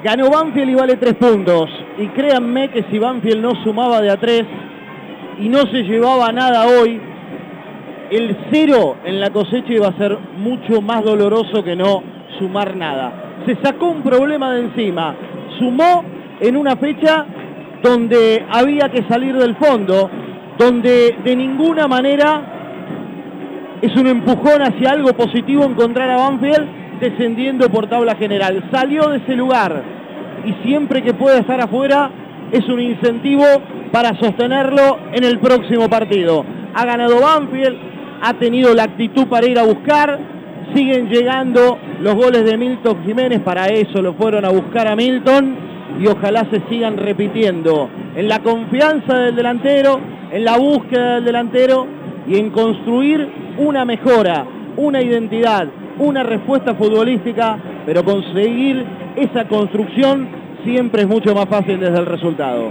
Ganó Banfield y vale tres puntos. Y créanme que si Banfield no sumaba de a tres y no se llevaba nada hoy, el cero en la cosecha iba a ser mucho más doloroso que no sumar nada. Se sacó un problema de encima, sumó en una fecha donde había que salir del fondo, donde de ninguna manera es un empujón hacia algo positivo encontrar a Banfield descendiendo por tabla general. Salió de ese lugar y siempre que pueda estar afuera es un incentivo para sostenerlo en el próximo partido. Ha ganado Banfield, ha tenido la actitud para ir a buscar, siguen llegando los goles de Milton Jiménez, para eso lo fueron a buscar a Milton y ojalá se sigan repitiendo en la confianza del delantero, en la búsqueda del delantero y en construir una mejora, una identidad, una respuesta futbolística, pero conseguir esa construcción siempre es mucho más fácil desde el resultado.